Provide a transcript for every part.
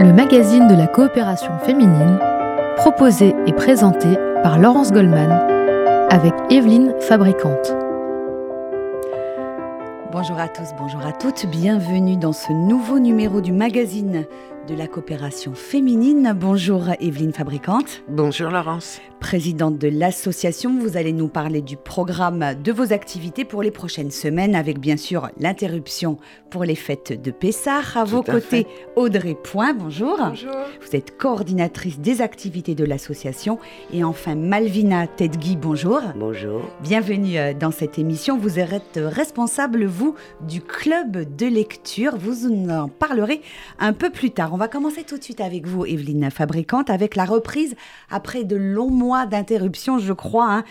le magazine de la coopération féminine, proposé et présenté par Laurence Goldman avec Evelyne Fabricante. Bonjour à tous, bonjour à toutes, bienvenue dans ce nouveau numéro du magazine de la coopération féminine. Bonjour Evelyne Fabricante. Bonjour Laurence présidente de l'association. Vous allez nous parler du programme de vos activités pour les prochaines semaines, avec bien sûr l'interruption pour les fêtes de Pessah. À vos côtés, Audrey Point, bonjour. Bonjour. Vous êtes coordinatrice des activités de l'association. Et enfin, Malvina Tedgui, bonjour. Bonjour. Bienvenue euh, dans cette émission. Vous êtes responsable, vous, du club de lecture. Vous en parlerez un peu plus tard. On va commencer tout de suite avec vous, Evelyne Fabricante, avec la reprise après de longs mois d'interruption, je crois, hein,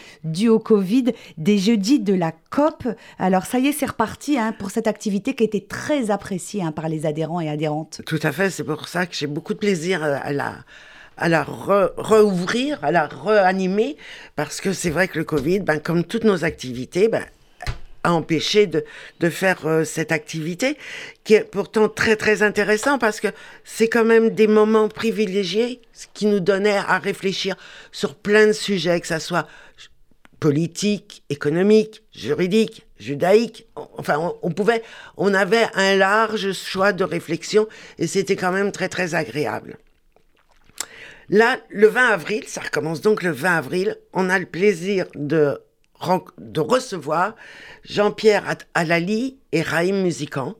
au Covid, des jeudis de la COP. Alors ça y est, c'est reparti hein, pour cette activité qui était très appréciée hein, par les adhérents et adhérentes. Tout à fait, c'est pour ça que j'ai beaucoup de plaisir à la à la rouvrir, à la réanimer, parce que c'est vrai que le Covid, ben, comme toutes nos activités, ben, a empêché de, de faire euh, cette activité, qui est pourtant très très intéressant parce que c'est quand même des moments privilégiés qui nous donnaient à réfléchir sur plein de sujets, que ça soit politique, économique, juridique, judaïque. Enfin, on pouvait, on avait un large choix de réflexion et c'était quand même très très agréable. Là, le 20 avril, ça recommence donc le 20 avril, on a le plaisir de de recevoir Jean-Pierre Alali et Raïm Musican,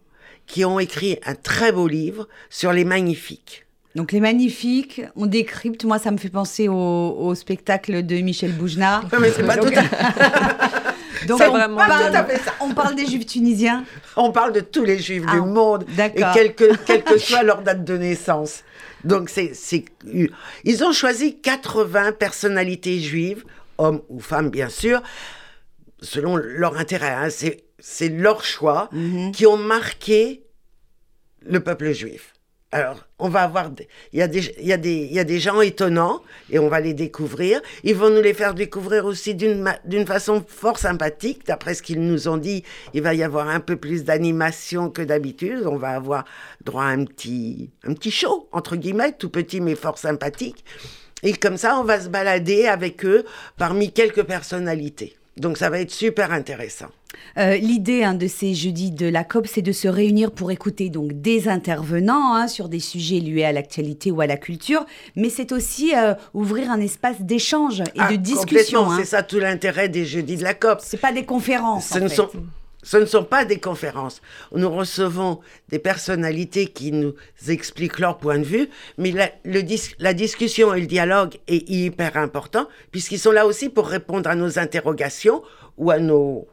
qui ont écrit un très beau livre sur les magnifiques. Donc les magnifiques, on décrypte. Moi, ça me fait penser au, spectacle de Michel Bougenard. mais c'est pas tout Donc on, vraiment parle, on parle des juifs tunisiens On parle de tous les juifs du ah, monde, et quelle que, quelle que soit leur date de naissance. Donc c'est, ils ont choisi 80 personnalités juives hommes ou femmes bien sûr, selon leur intérêt. Hein. C'est leur choix mhm. qui ont marqué le peuple juif. Alors, on va avoir, il y, a des, y, a des, y a des gens étonnants et on va les découvrir. Ils vont nous les faire découvrir aussi d'une façon fort sympathique. D'après ce qu'ils nous ont dit, il va y avoir un peu plus d'animation que d'habitude. On va avoir droit à un petit, un petit show, entre guillemets, tout petit mais fort sympathique. Et comme ça, on va se balader avec eux parmi quelques personnalités. Donc ça va être super intéressant. Euh, l'idée hein, de ces jeudis de la COP, c'est de se réunir pour écouter donc des intervenants hein, sur des sujets liés à l'actualité ou à la culture, mais c'est aussi euh, ouvrir un espace d'échange et ah, de discussion. Hein. C'est ça tout l'intérêt des jeudis de la COP. C'est pas des conférences. Ce ne sont ce ne sont pas des conférences. Nous recevons des personnalités qui nous expliquent leur point de vue, mais la, discussion et le dialogue est hyper important, puisqu'ils sont là aussi pour répondre à nos interrogations ou à nos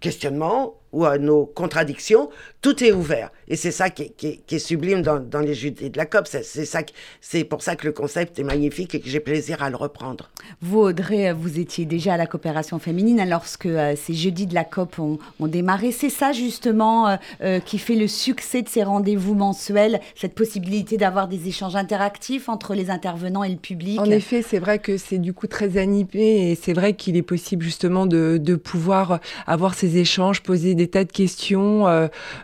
questionnements ou à nos contradictions, tout est ouvert. Et c'est ça qui est, sublime dans, les jeudis de la COP. C'est, ça, c'est pour ça que le concept est magnifique et que j'ai plaisir à le reprendre. Vous, Audrey, vous étiez déjà à la coopération féminine lorsque euh, ces jeudis de la COP ont, démarré. C'est ça justement euh, euh, qui fait le succès de ces rendez-vous mensuels, cette possibilité d'avoir des échanges interactifs entre les intervenants et le public? En effet, c'est vrai que c'est du coup très animé et c'est vrai qu'il est possible justement de, de pouvoir avoir ces échanges, poser des tas de questions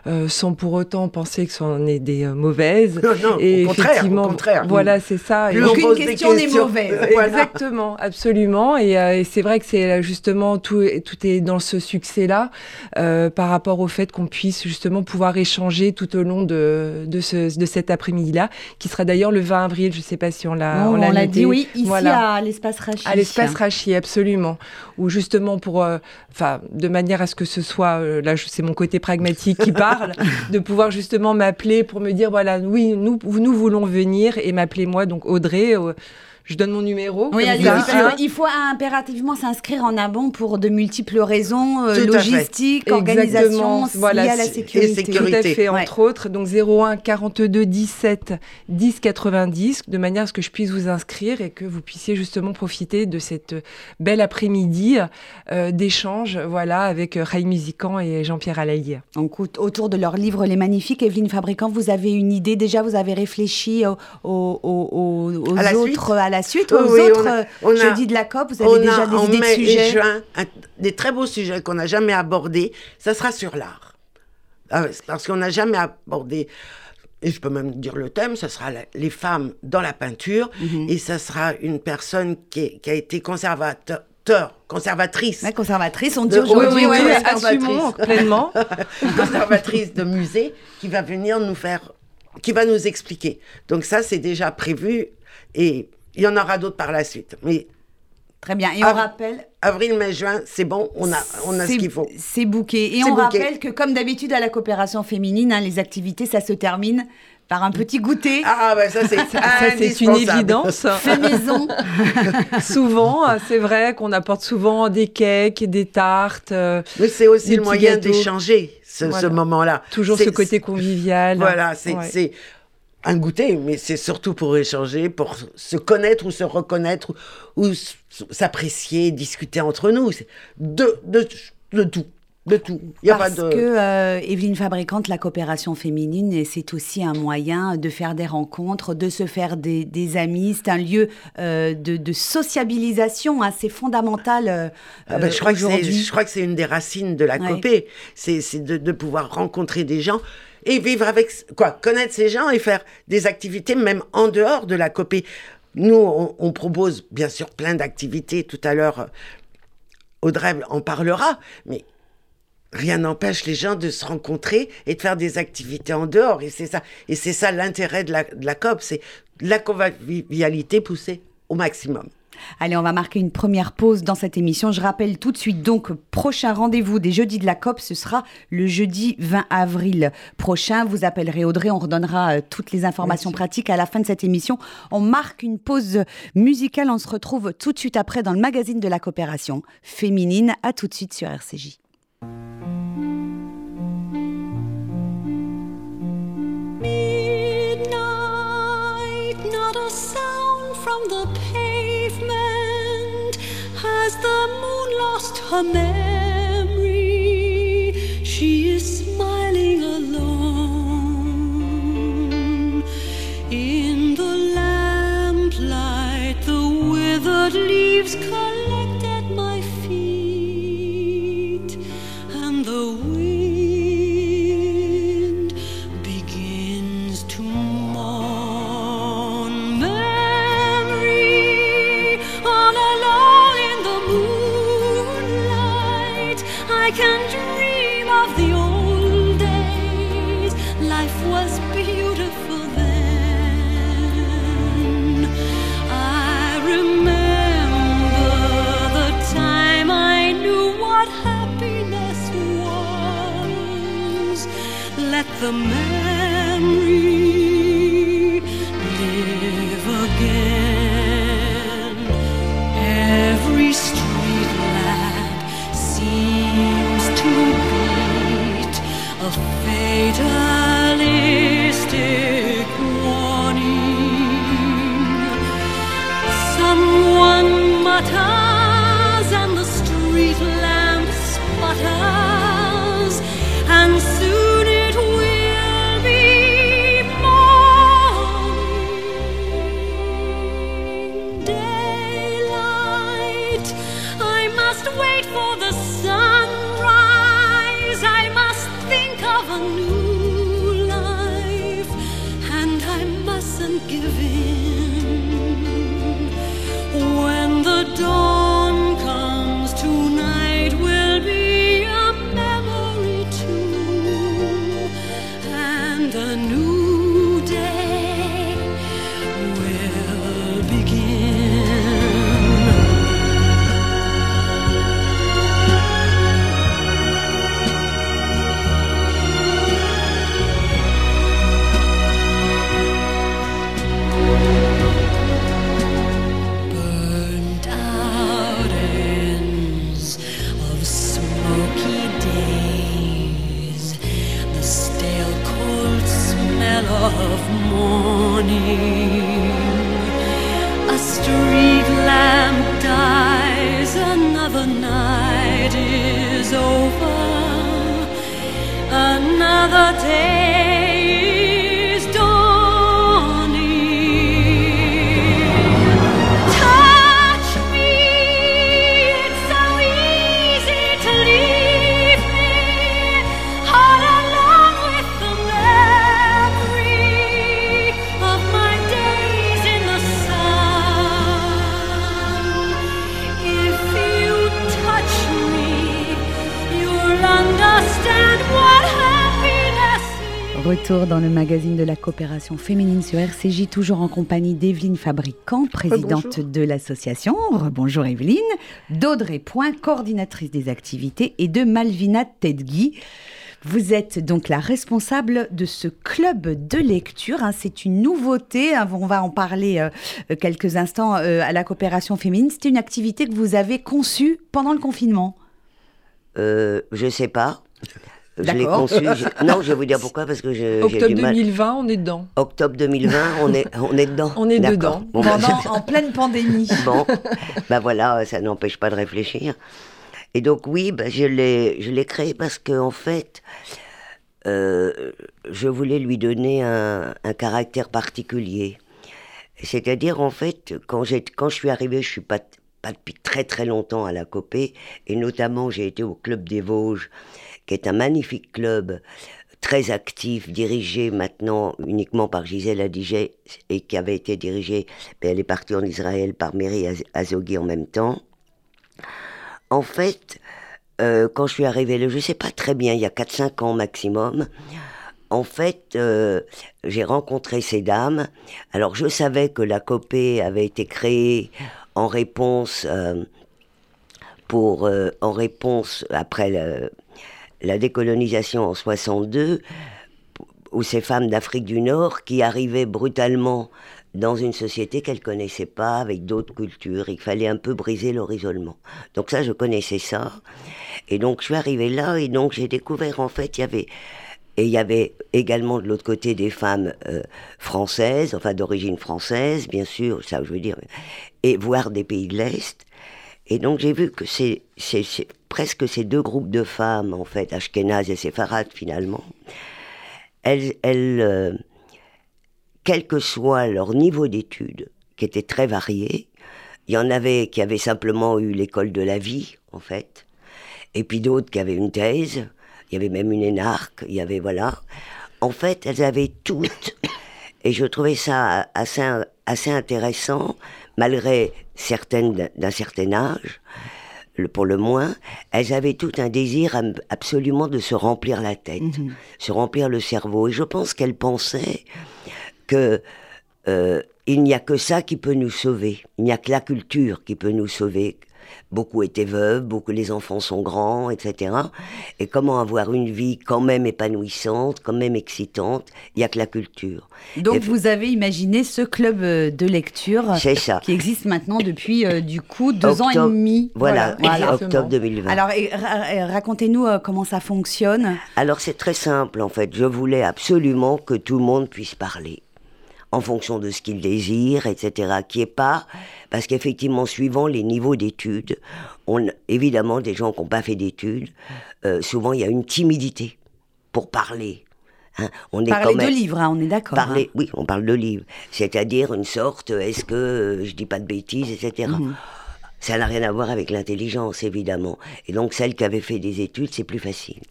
euh, euh, sans pour autant penser que ce sont des euh, mauvaises. Non, et au contraire, effectivement, au contraire. Voilà, c'est ça. Plus Aucune question n'est mauvaise. Exactement, absolument. Et, c'est vrai que c'est justement tout, tout est dans ce succès-là par rapport au fait qu'on puisse justement pouvoir échanger tout au long de, de, ce, de cet après-midi-là, qui sera d'ailleurs le 20 avril. Je ne sais pas si on l'a on, l'a dit, oui, ici à l'espace Rachi. À l'espace Rachi, absolument. Où justement pour, enfin, de manière à ce que ce soit là c'est mon côté pragmatique qui de pouvoir justement m'appeler pour me dire voilà, oui, nous, nous voulons venir et m'appeler moi, donc Audrey. Euh, je donne mon numéro. Oui, il faut impérativement s'inscrire en amont pour de multiples raisons, euh, logistiques, organisation, voilà, liées à la sécurité. Et sécurité. Tout à fait, entre autres. Donc 01 42 17 10 90, de manière à ce que je puisse vous inscrire et que vous puissiez justement profiter de cette belle après-midi euh, d'échange voilà, avec Ray Musican et Jean-Pierre Alaï. Donc autour de leur livre Les Magnifiques, Evelyne Fabricant, vous avez une idée? Déjà, vous avez réfléchi aux, aux, autres, à la la suite aux autres on jeudis de la COP Vous avez déjà des idées de sujets juin, des très beaux sujets qu'on n'a jamais abordés. Ça sera sur l'art. Ah parce qu'on n'a jamais abordé et je peux même dire le thème, ça sera la- les femmes dans la peinture, Mhm. et ça sera une personne qui, est- qui a été conservateur, conservatrice, Ouais, conservatrice, on dit De- aujourd'hui. oui, oui, ouais, oui, ouais. assumons pleinement. conservatrice de musée, qui va venir nous faire, qui va nous expliquer. Donc ça, c'est déjà prévu, et il y en aura d'autres par la suite. Mais Très bien. Et on rappelle. avril, mai, juin, c'est bon, on a, on a ce qu'il faut. C'est bouquet. Et on booké. rappelle que, comme d'habitude, à la coopération féminine, hein, les activités, ça se termine par un petit goûter. Ah, ben ça, c'est Ça, c'est une évidence. Fait maison. souvent, c'est vrai qu'on apporte souvent des cakes, des tartes, euh, Mais c'est aussi le moyen d'échanger ce, moment-là. toujours ce côté convivial. Voilà, c'est Ouais. Un goûter, mais c'est surtout pour échanger, pour se connaître ou se reconnaître, ou, s'apprécier, discuter entre nous. De, de, de tout. De tout. Y a Parce pas de... que euh, Evelyne Fabricante, la coopération féminine, et c'est aussi un moyen de faire des rencontres, de se faire des, des amis. C'est un lieu euh, de, de sociabilisation assez fondamental euh, Ah ben, je, crois que c'est, aujourd'hui. je crois que c'est une des racines de la Ouais. C'est, c'est de, de pouvoir rencontrer des gens et vivre avec, quoi, connaître ces gens et faire des activités même en dehors de la copée. Nous, on, on propose bien sûr plein d'activités. Tout à l'heure, euh, Audrey en parlera, mais rien n'empêche les gens de se rencontrer et de faire des activités en dehors. Et c'est ça, et c'est ça l'intérêt de la, de la COP, c'est la convivialité poussée au maximum. Allez, on va marquer une première pause dans cette émission. Je rappelle tout de suite, donc, prochain rendez-vous des jeudis de la COP, ce sera le jeudi 20 avril prochain. Vous appellerez Audrey, on redonnera euh, toutes les informations pratiques à la fin de cette émission. On marque une pause musicale, on se retrouve tout de suite après dans le magazine de la coopération féminine. À tout de suite sur RCJ. Midnight, not a sound from the Has the moon lost her memory? She is smiling alone. In the lamplight, the withered leaves collect the memory retour dans le magazine de la coopération féminine sur RCJ, toujours en compagnie d'Evelyne Fabricant, présidente de l'association. Bonjour Evelyne. D'Audrey Point, coordinatrice des activités, et de Malvina Tedgui. Vous êtes donc la responsable de ce club de lecture. hein. C'est une nouveauté. hein. On va en parler euh, quelques instants euh, à la coopération féminine. C'est une activité que vous avez conçue pendant le confinement? Euh, je sais pas. Je l'ai conçu. je- Non, je vais vous dire pourquoi, parce que j'ai Octobre du mal. 2020, on est dedans. Octobre 2020, on est, on est dedans. On est dedans. Bon, bah, Pendant, en pleine pandémie. bon, bah voilà, ça n'empêche pas de réfléchir. Et donc oui, bah, je l'ai, je l'ai créé parce que en fait, euh, je voulais lui donner un, un caractère particulier. C'est-à-dire en fait, quand j'ai, quand je suis arrivée, je suis pas pas depuis très très longtemps à la Copé, et notamment j'ai été au club des Vosges, qui est un magnifique club très actif, dirigé maintenant uniquement par Gisèle Adigé, et qui avait été dirigé, mais elle est partie en Israël par Mary Az- Azoghi en même temps. En fait, euh, quand je suis arrivée je sais pas très bien, il y a 4-5 ans maximum, en fait, euh, j'ai rencontré ces dames. Alors, je savais que la COPE avait été créée en réponse, euh, pour, en réponse après le- la décolonisation en 62, où ces femmes d'Afrique du Nord qui arrivaient brutalement dans une société qu'elles connaissaient pas, avec d'autres cultures. Il fallait un peu briser leur isolement. Donc ça, je connaissais ça. Et donc, je suis arrivée là, et donc j'ai découvert, en fait, il y avait... Et il y avait également de l'autre côté des femmes euh, françaises, enfin d'origine française, bien sûr, ça je veux dire, et voire des pays de l'Est. Et donc j'ai vu que c'est presque ces deux groupes de femmes, en fait, Ashkénazes et séfarades finalement, elles, elles euh, quel que soit leur niveau d'études, qui était très varié, il y en avait qui avaient simplement eu l'école de la vie, en fait, et puis d'autres qui avaient une thèse, il y avait même une énarque, il y avait, voilà. En fait, elles avaient toutes, et je trouvais ça assez, assez intéressant, malgré certaines d'un- certain âge, pour le moins, elles avaient tout un désir absolument de se remplir la tête, se remplir le cerveau. Et je pense qu'elles pensaient que euh, il n'y a que ça qui peut nous sauver. Il n'y a que la culture qui peut nous sauver. Beaucoup étaient veuves, beaucoup les enfants sont grands, etc. Et comment avoir une vie quand même épanouissante, quand même excitante? Il n'y a que la culture. Donc Et- vous avez imaginé ce club euh, de lecture ça. qui existe maintenant depuis euh, du coup deux ans et demi. Voilà, Voilà. octobre 2020. Alors racontez-nous euh, comment ça fonctionne? Alors c'est très simple en fait. Je voulais absolument que tout le monde puisse parler en fonction de ce qu'il désire, etc. Qui est pas parce qu'effectivement suivant les niveaux d'études, on évidemment des gens qui n'ont pas fait d'études, euh, souvent il y a une timidité pour parler. hein. On est Parler quand de livres, hein, on est d'accord. Parler, oui, on parle de livres. C'est-à-dire une sorte, est-ce que euh, je dis pas de bêtises, etc. Ça n'a rien à voir avec l'intelligence, évidemment. Et donc, celle qui avait fait des études, c'est plus facile.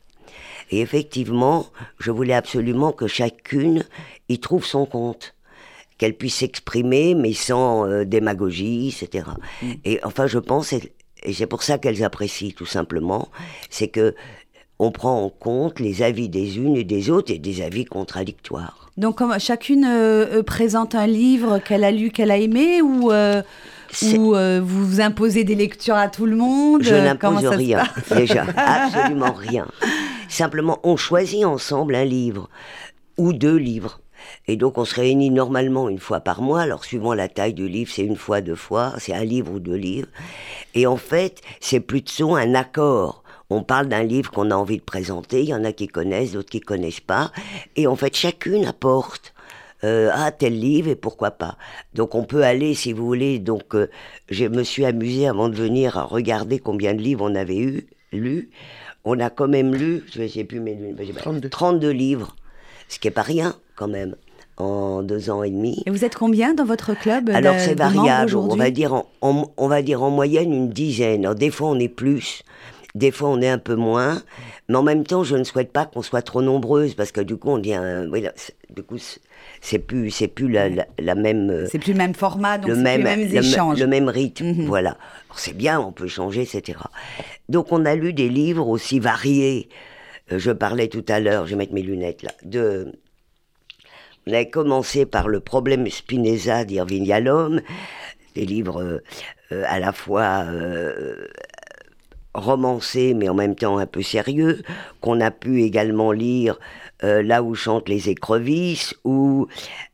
Et effectivement, je voulais absolument que chacune y trouve son compte. Qu'elle puisse s'exprimer, mais sans euh, démagogie, etc. Et enfin, je pense, et, et c'est pour ça qu'elles apprécient tout simplement, c'est que on prend en compte les avis des unes et des autres et des avis contradictoires. Donc chacune euh, euh, présente un livre qu'elle a lu, qu'elle a aimé, ou, euh, euh, vous imposez des lectures à tout le monde Je n'impose rien, déjà, absolument rien. Simplement, on choisit ensemble un livre ou deux livres. Et donc, on se réunit normalement une fois par mois. Alors, suivant la taille du livre, c'est une fois, deux fois, c'est un livre ou deux livres. Et en fait, c'est plutôt un accord. On parle d'un livre qu'on a envie de présenter. Il y en a qui connaissent, d'autres qui connaissent pas. Et en fait, chacune apporte euh, ah tel livre et pourquoi pas. Donc on peut aller si vous voulez. Donc euh, je me suis amusée avant de venir à regarder combien de livres on avait eu lu. On a quand même lu, je ne sais plus pas- 32. 32 livres, ce qui est pas rien quand même en deux ans et demi. Et vous êtes combien dans votre club Alors c'est variable, on va dire en, en- on va dire en moyenne une dizaine. Alors, des fois on est plus, des fois on est un peu moins, mais en même temps je ne souhaite pas qu'on soit trop nombreuses parce que du coup on dit un- oui, là, du coup c'est- plus c'est plus la, la- la même euh, C'est plus le même format, donc le même, plus les mêmes échanges. le même rythme, Mhm. voilà. Alors, C'est bien, on peut changer, etc. Donc on a lu des livres aussi variés. Euh, je parlais tout à l'heure, je vais mettre mes lunettes là, de On avait commencé par le problème Spinetta d'Irving Yalom, des livres euh, à la fois euh, romancés mais en même temps un peu sérieux, qu'on a pu également lire euh, Là où chantent les écrevisses, ou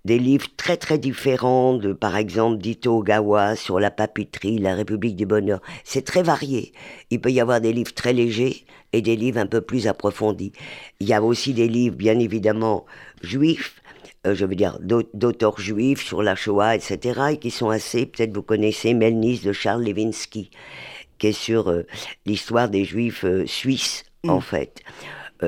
des livres très très différents de par exemple d'Ito Ogawa sur la papeterie, la République du Bonheur. C'est très varié. Il peut y avoir des livres très légers et des livres un peu plus approfondis. Il y a aussi des livres bien évidemment juifs, euh, je veux dire, d'aut- d'auteurs juifs sur la Shoah, etc., et qui sont assez, peut-être vous connaissez Melnis de Charles Levinsky, qui est sur euh, l'histoire des juifs euh, suisses, en fait.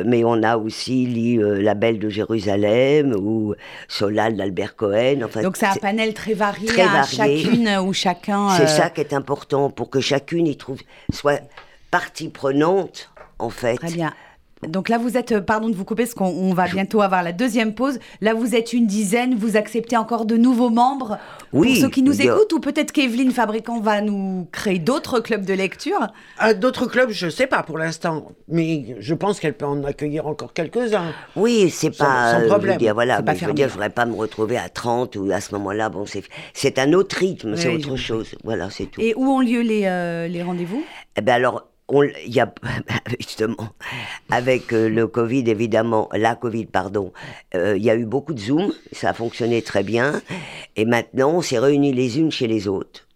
Mais on a aussi lu euh, La Belle de Jérusalem ou Solal d'Albert Cohen. Enfin, Donc c'est un panel très varié, très à varié. chacune ou chacun. c'est ça qui est important pour que chacune y trouve, soit partie prenante, en fait. Très bien. Donc là, vous êtes, euh, pardon de vous couper, parce qu'on on va bientôt avoir la deuxième pause. Là, vous êtes une dizaine, vous acceptez encore de nouveaux membres Oui, pour ceux qui nous écoutent, ou peut-être qu'Evelyne Fabricant va nous créer d'autres clubs de lecture? À d'autres clubs, je sais pas pour l'instant, mais je pense qu'elle peut en accueillir encore quelques-uns. Oui, c'est pas. sans euh, je veux problème. dire, voilà, mais je veux dire, je voudrais pas me retrouver à 30 ou à ce moment-là. Bon, c'est, c'est un autre rythme, c'est Oui, autre chose. Voilà, c'est tout. Et où ont lieu les, euh, les rendez-vous? Eh ben alors, il y a justement avec euh, le Covid évidemment, la Covid pardon, euh, il y a eu beaucoup de Zoom, ça a fonctionné très bien, et maintenant on s'est réunis les unes chez les autres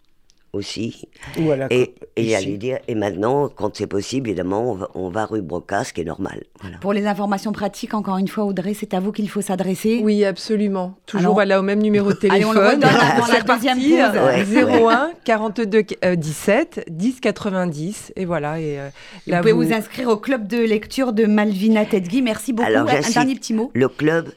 aussi. Ou à la Et, j'allais dire, et maintenant, quand c'est possible, évidemment, on va, on va rue Brocas, ce qui est normal. Voilà. Pour les informations pratiques, encore une fois, Audrey, c'est à vous qu'il faut s'adresser. Oui, absolument. Toujours Alors- voilà, au même numéro de Allez, on téléphone. le redonne avant la deuxième pause. Ouais. 01 42 euh, 17 10 90 et voilà et euh, là vous pouvez vous... inscrire au club de lecture de Malvina Tedgui. Merci beaucoup. Alors, un dernier petit mot. Le club,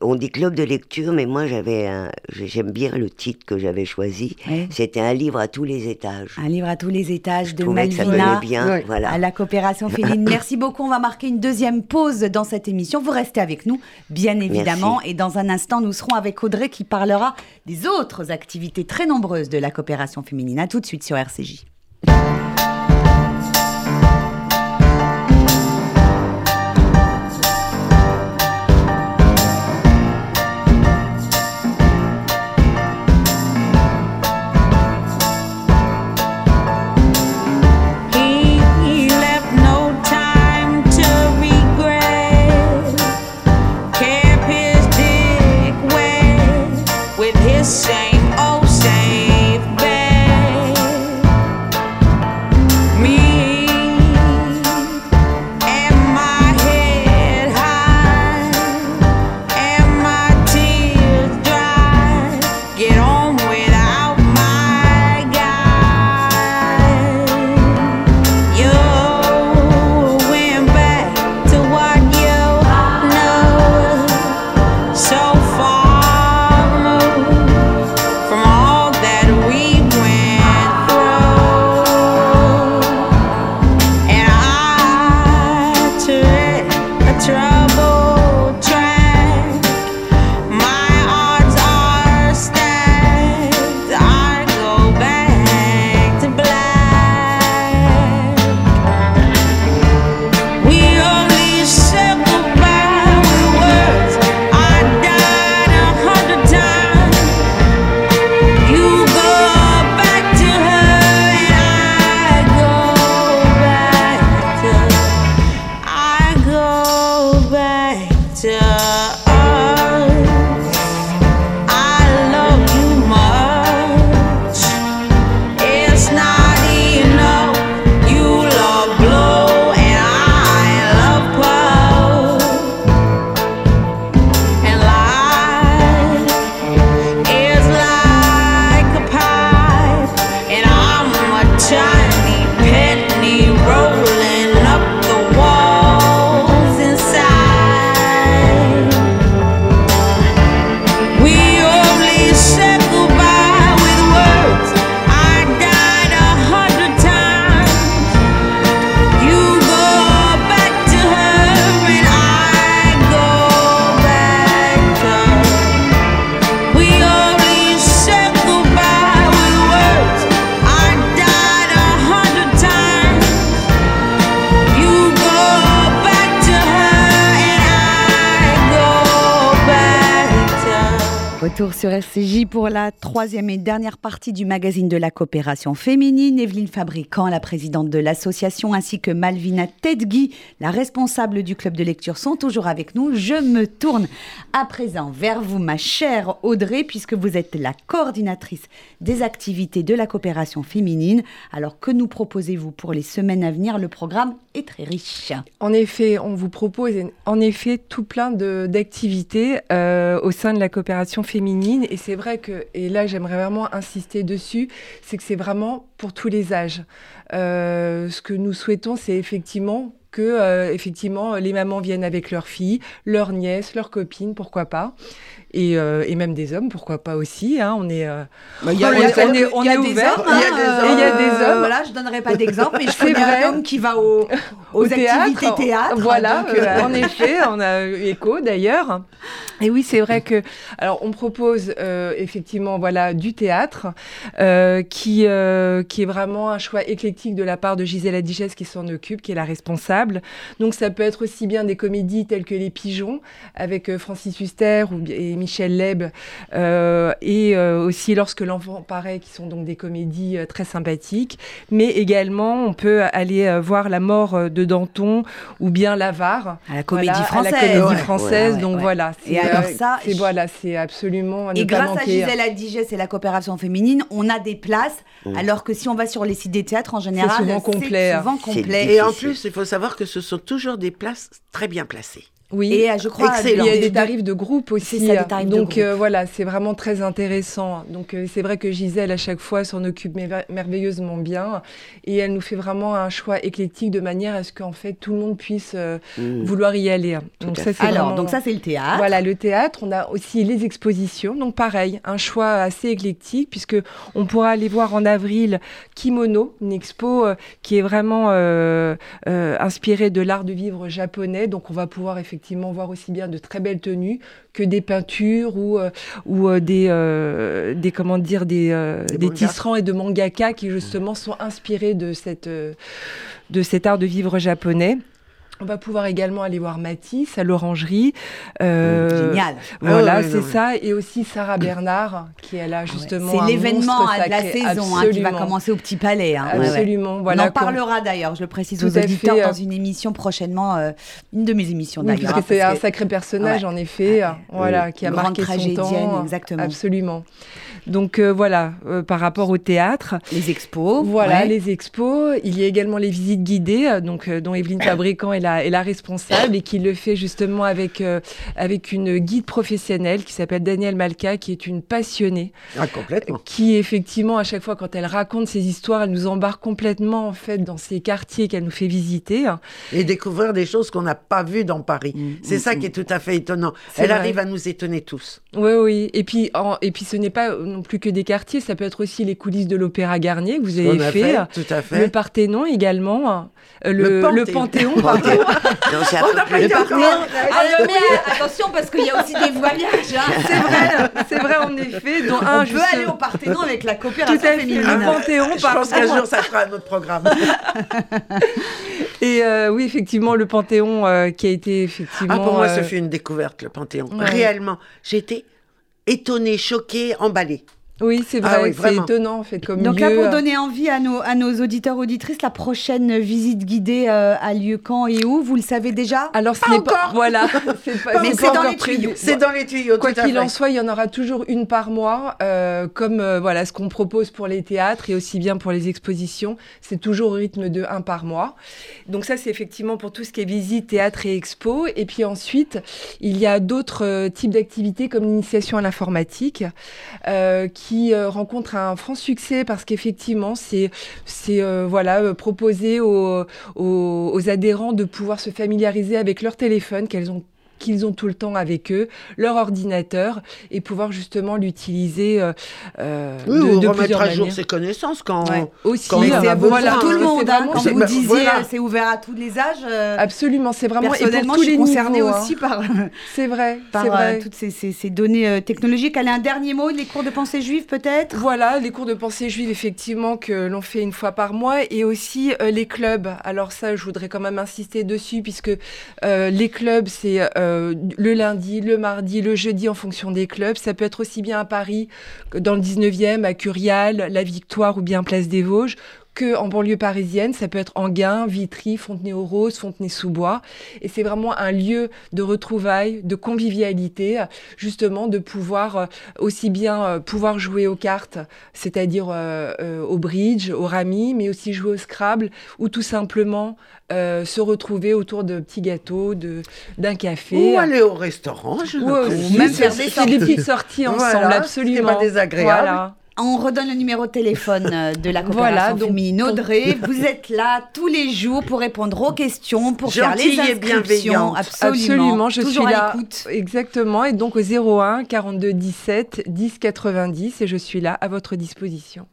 on dit club de lecture, mais moi j'avais un, j'aime bien le titre que j'avais choisi. Oui. C'était un livre à tous les étages. Un livre à tous les étages Je de trouvais que ça Malvina. bien, voilà. à la coopération féline. Merci beaucoup. On va marquer une deuxième pause dans cette émission. Vous restez avec nous, bien évidemment. Et dans un instant, nous serons avec Audrey qui parlera des autres activités très nombreuses de la coopération féminine. À tout de suite sur RCJ. Retour sur RCJ pour la troisième et dernière partie du magazine de la coopération féminine. Evelyne Fabricant, la présidente de l'association, ainsi que Malvina Tedgui, la responsable du club de lecture, sont toujours avec nous. Je me tourne à présent vers vous, ma chère Audrey, puisque vous êtes la coordinatrice des activités de la coopération féminine. Alors que nous proposez-vous pour les semaines à venir? Le programme est très riche. En effet, on vous propose en effet tout plein d'activités euh, au sein de la coopération féminine. Et c'est vrai que, et là j'aimerais vraiment insister dessus, c'est que c'est vraiment pour tous les âges. Euh, ce que nous souhaitons, c'est effectivement que euh, effectivement les mamans viennent avec leurs filles, leurs nièces, leurs copines, pourquoi pas, et, euh, et même des hommes, pourquoi pas aussi. hein. on est, euh, Bah, il y a- on est- on est- on il y a est des ouvert. hommes, Il y a hein, des hommes. Il y a des hommes. Voilà, je donnerai pas d'exemple, mais je C'est connais vrai. un homme qui va au, aux au théâtre. activités théâtre. Voilà, donc, euh, en effet, on a eu écho d'ailleurs. Et oui, c'est vrai que, alors, on propose euh, effectivement, voilà, du théâtre euh, qui euh, qui est vraiment un choix éclectique de la part de Gisèle Adigès qui s'en occupe, qui est la responsable. Donc, ça peut être aussi bien des comédies telles que Les Pigeons avec euh, Francis Huster ou, et Michel Leb, euh, et euh, aussi Lorsque l'enfant paraît, qui sont donc des comédies euh, très sympathiques. Mais également, on peut aller euh, voir La mort de Danton ou bien L'Avare. à la comédie Voilà, française. À la comédie Ouais, française, ouais, donc ouais. voilà. Et alors ça, c'est voilà, c'est absolument Et grâce à. Gisèle Adigès et la coopération féminine, on a des places, alors que si on va sur les sites des théâtres, en général, souvent complet, hein. souvent C'est complet. Et en plus, il faut savoir que ce sont toujours des places très bien placées. Oui. Et euh, je crois, Excellent. Il y a des- tarifs de groupe aussi. C'est ça, des tarifs de Donc groupe. euh, voilà, c'est vraiment très intéressant. Donc euh, c'est vrai que Gisèle à chaque fois s'en occupe merve- merveilleusement bien et elle nous fait vraiment un choix éclectique de manière à ce qu'en fait tout le monde puisse euh, Mm. vouloir y aller. Donc à ça c'est Alors, vraiment- donc ça, c'est le théâtre. Voilà, le théâtre, on a aussi les expositions. Donc pareil, un choix assez éclectique puisque on pourra aller voir en avril Kimono, une expo euh, qui est vraiment euh, euh, inspirée de l'art de vivre japonais. Donc on va pouvoir effectivement voir aussi bien de très belles tenues que des peintures ou euh, ou euh, des euh, des comment dire des Des tisserands et de mangaka qui justement sont inspirés de cette de cet art de vivre japonais. On va pouvoir également aller voir Matisse à l'orangerie. Euh, Génial. Voilà, Ah c'est ça. Et aussi Sarah Bernard, qui est là justement. C'est un l'événement de la saison hein, qui va commencer au Petit Palais. hein. Ouais, ouais. Absolument. On en parlera d'ailleurs, je le précise aux auditeurs, fait, euh, dans une émission prochainement, euh, une de mes émissions Oui, d'ailleurs. parce que c'est hein, un parce que- sacré personnage, Ouais. en effet, voilà, qui a marqué son temps. exactement. Absolument. Donc euh, voilà, euh, par rapport au théâtre, Les expos. Voilà, ouais. les expos. Il y a également les visites guidées, euh, donc dont Evelyne Fabricant est la, est la responsable et qui le fait justement avec avec une guide professionnelle qui s'appelle Danielle Malka, qui est une passionnée, Ah, complètement. qui effectivement à chaque fois quand elle raconte ses histoires, elle nous embarque complètement en fait dans ces quartiers qu'elle nous fait visiter. Et découvrir des choses qu'on n'a pas vues dans Paris. Mm, C'est mm, ça mm. qui est tout à fait étonnant. C'est Elle vrai. arrive à nous étonner tous. Oui, oui. Et puis, en- et puis, ce n'est pas non plus que des quartiers. Ça peut être aussi les coulisses de l'Opéra Garnier que vous avez fait. tout à Le. Parthénon également. euh, Le Le, le Panthéon. Panthéon, pardon. Non, c'est un On peu n'a pas plus- été Le Parthénon. Ah, mais, attention parce qu'il y a aussi des voyages. hein. C'est vrai, c'est vrai en effet. Dont un, On peut juste- aller au Parthénon avec la Tout coopération à fait. féminine. Le Panthéon, Je pense qu'un jour, ça sera un autre programme. Et euh, oui, effectivement, le Panthéon euh, qui a été effectivement. Ah, pour moi, euh, ce fut une découverte, le Panthéon. Ouais. Réellement, j'ai été étonnée, choquée, emballée. Oui, c'est Ah vrai. oui, c'est étonnant en fait comme Donc lieu. là, pour donner envie à nos, à nos auditeurs auditrices, la prochaine visite guidée euh, a lieu quand et où? Vous le savez déjà? Alors, ce Pas n'est pas. encore. Voilà. c'est pas, Mais c'est dans les tuyaux. C'est dans les tuyaux, Quoi qu'il en soit, il y en aura toujours une par mois, euh, comme euh, voilà ce qu'on propose pour les théâtres et aussi bien pour les expositions. C'est toujours au rythme de un par mois. Donc ça, c'est effectivement pour tout ce qui est visite, théâtre et expo. Et puis ensuite, il y a d'autres euh, types d'activités comme l'initiation à l'informatique, euh, qui euh, rencontrent un franc succès parce qu'effectivement, c'est c'est euh, voilà euh, proposer aux, aux, aux adhérents de pouvoir se familiariser avec leur téléphone qu'elles ont qu'ils ont tout le temps avec eux, leur ordinateur, et pouvoir justement l'utiliser euh, euh, Oui, de, ou de remettre plusieurs à jour manières. ses connaisses quand... Ouais. Aussi, quand c'est a pour besoin, tout le monde, hein, quand vous bah, disiez voilà. euh, c'est ouvert à tous les âges. euh, Absolument, c'est vraiment et pour personnellement, tous je suis les concernée niveaux, hein. aussi par, C'est vrai, par vrai. euh, toutes ces, ces- ces données euh, technologiques. Elle a un dernier mot, les cours de pensée juive peut-être? Voilà, les cours de pensée juive, effectivement, que l'on fait une fois par mois, et aussi euh, les clubs. Alors ça, je voudrais quand même insister dessus, puisque euh, les clubs, c'est euh, le lundi, le mardi, le jeudi en fonction des clubs. Ça peut être aussi bien à Paris que dans le 19e, à Curial, La Victoire ou bien Place des Vosges que en banlieue parisienne, ça peut être Anguin, Vitry, Fontenay-aux-Roses, Fontenay-sous-Bois. Et c'est vraiment un lieu de retrouvailles, de convivialité, justement de pouvoir euh, aussi bien euh, pouvoir jouer aux cartes, c'est-à-dire euh, au bridge, au rami, mais aussi jouer au Scrabble, ou tout simplement euh, se retrouver autour de petits gâteaux, de d'un café. Ou aller au restaurant, je Ou aussi, même c'est- faire des c'est des petites sorties ensemble, Voilà, absolument. pas désagréable. Voilà. On redonne le numéro de téléphone euh, de la coopération Voilà, donc- féminine. Audrey, vous êtes là tous les jours pour répondre aux questions, pour faire les Gentille inscriptions. bienveillante. Absolument. Absolument, je Toujours suis à là. l'écoute. Exactement, et donc au 01 42 17 10 90, et je suis là à votre disposition.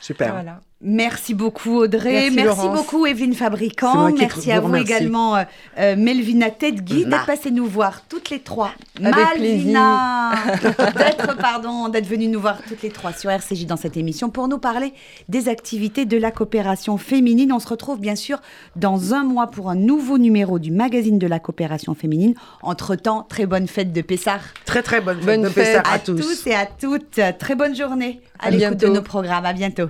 Super. Voilà. Merci beaucoup Audrey, Merci, beaucoup Evelyne Fabricant, merci à vous remercie. également euh, euh, Melvina Ma. d'être passée nous voir toutes les trois. Avec Malvina d'être pardon d'être venue nous voir toutes les trois sur RCJ dans cette émission pour nous parler des activités de la coopération féminine. On se retrouve bien sûr dans un mois pour un nouveau numéro du magazine de la coopération féminine. Entre temps, très bonne fête de Pessard Très très bonne fête Bonne de fête Pessah à, à tous. tous et à toutes. Très bonne journée à, À l'écoute de nos programmes. À bientôt.